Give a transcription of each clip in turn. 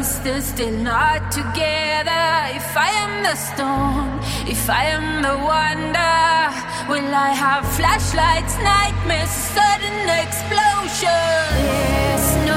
Distance, still not together. If I am the storm, if I am the wonder, will I have flashlights, nightmares, sudden explosion? There's no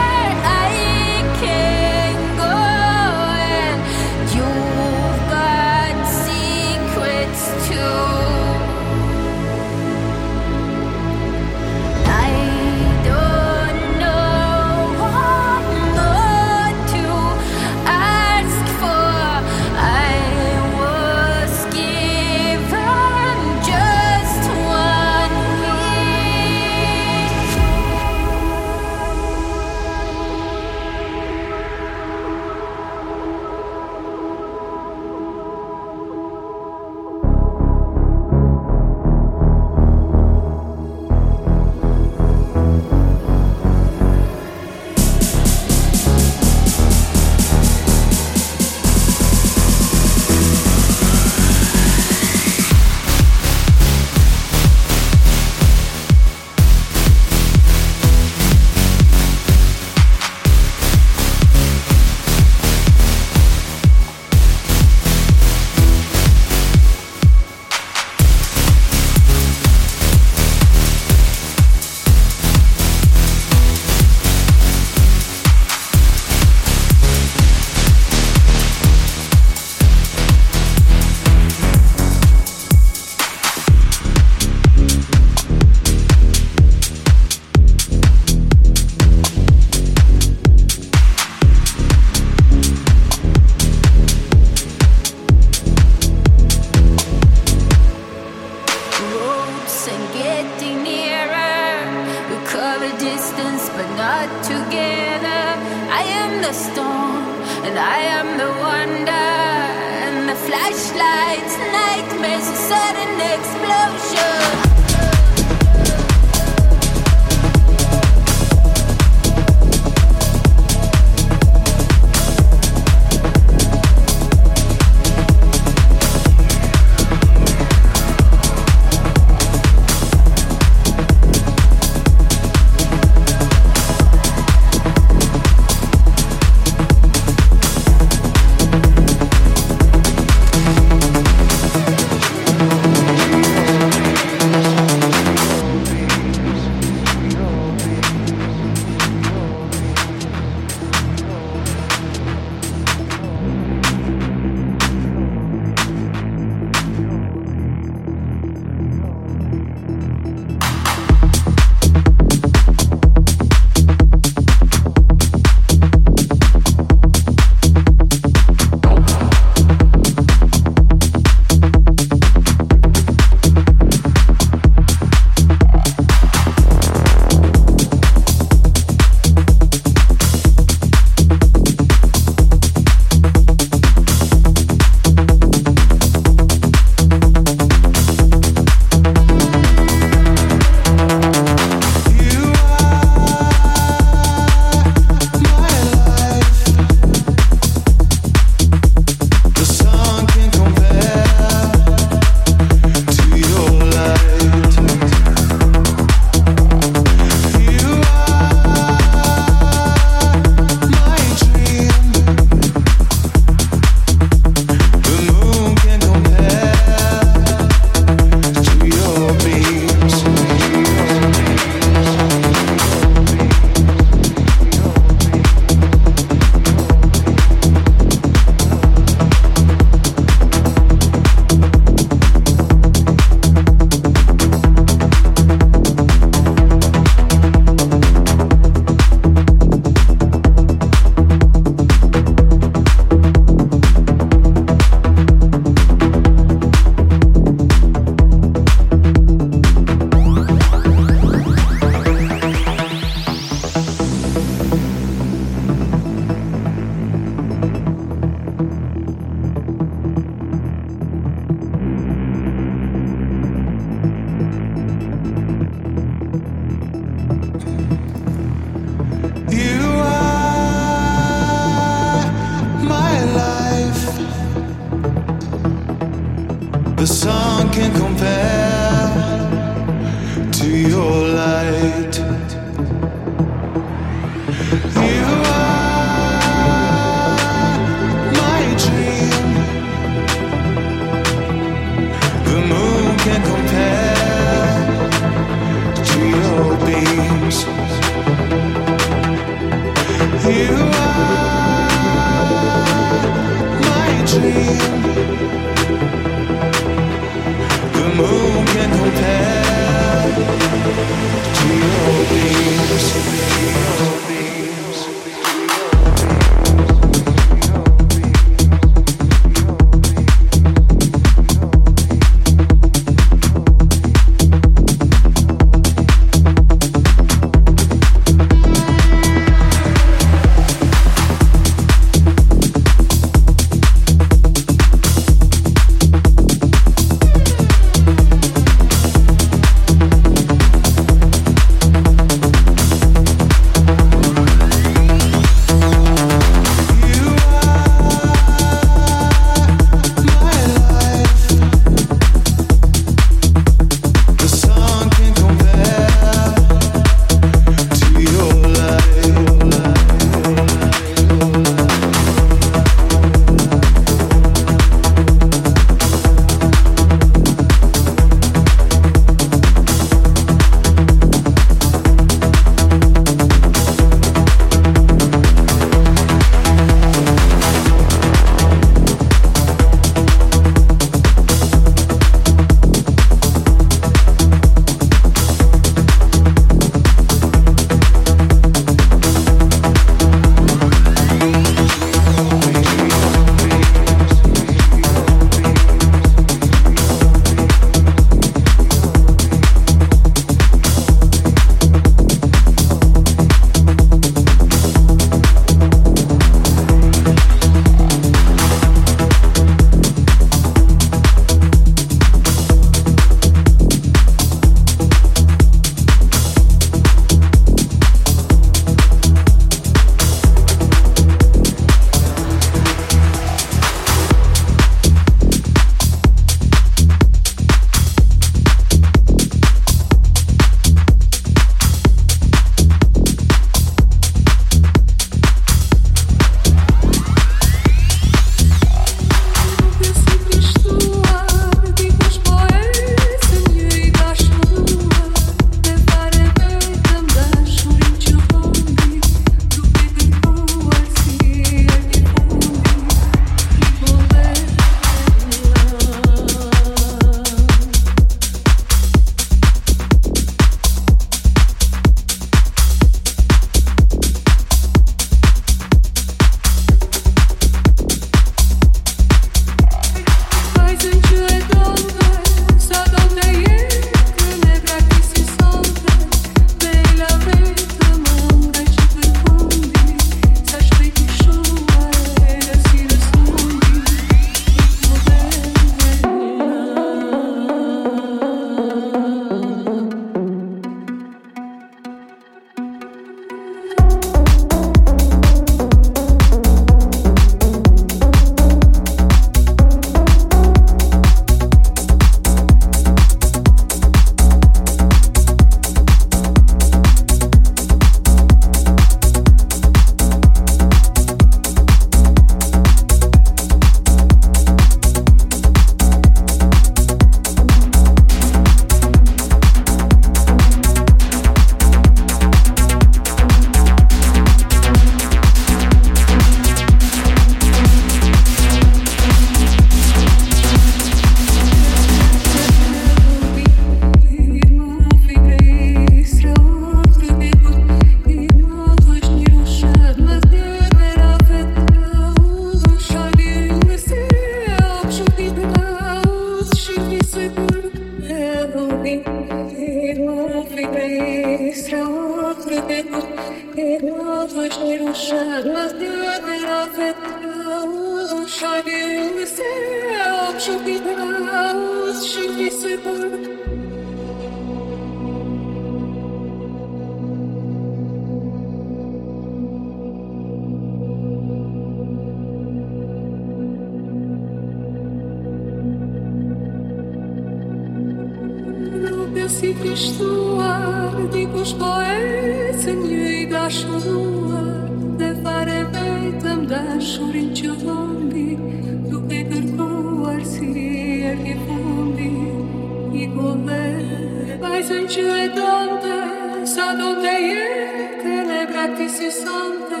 donde, sa donde è che le braccia si sente,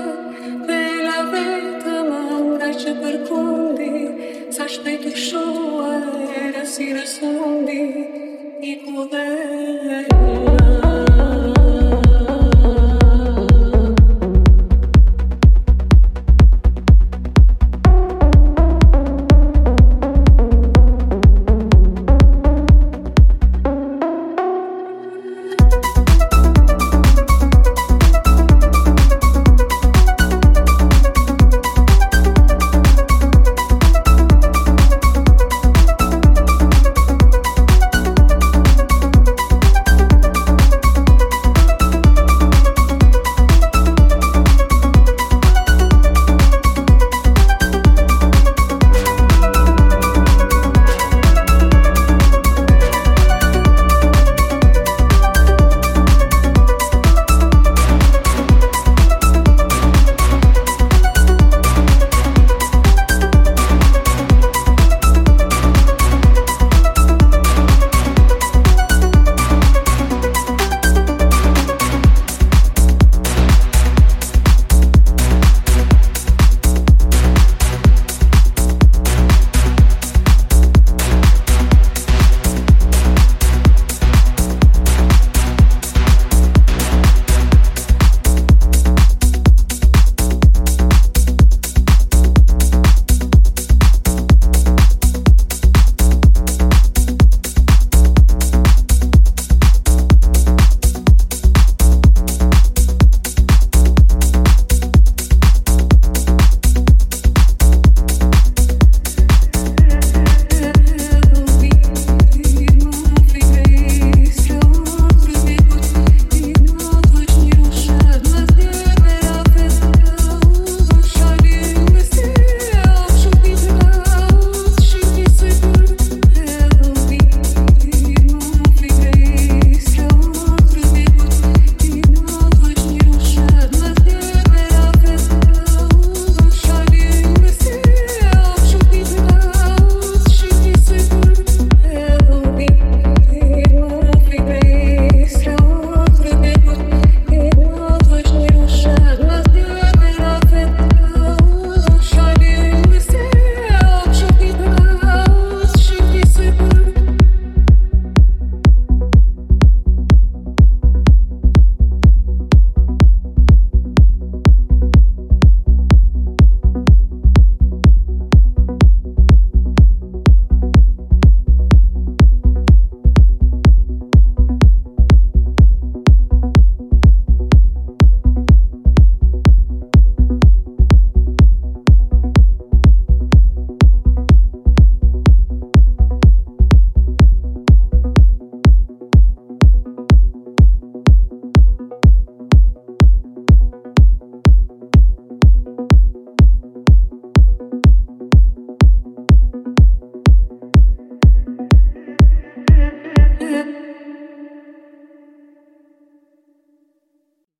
per la vita maura ce percondi, sa spetto show era si rascondi, i cuveri.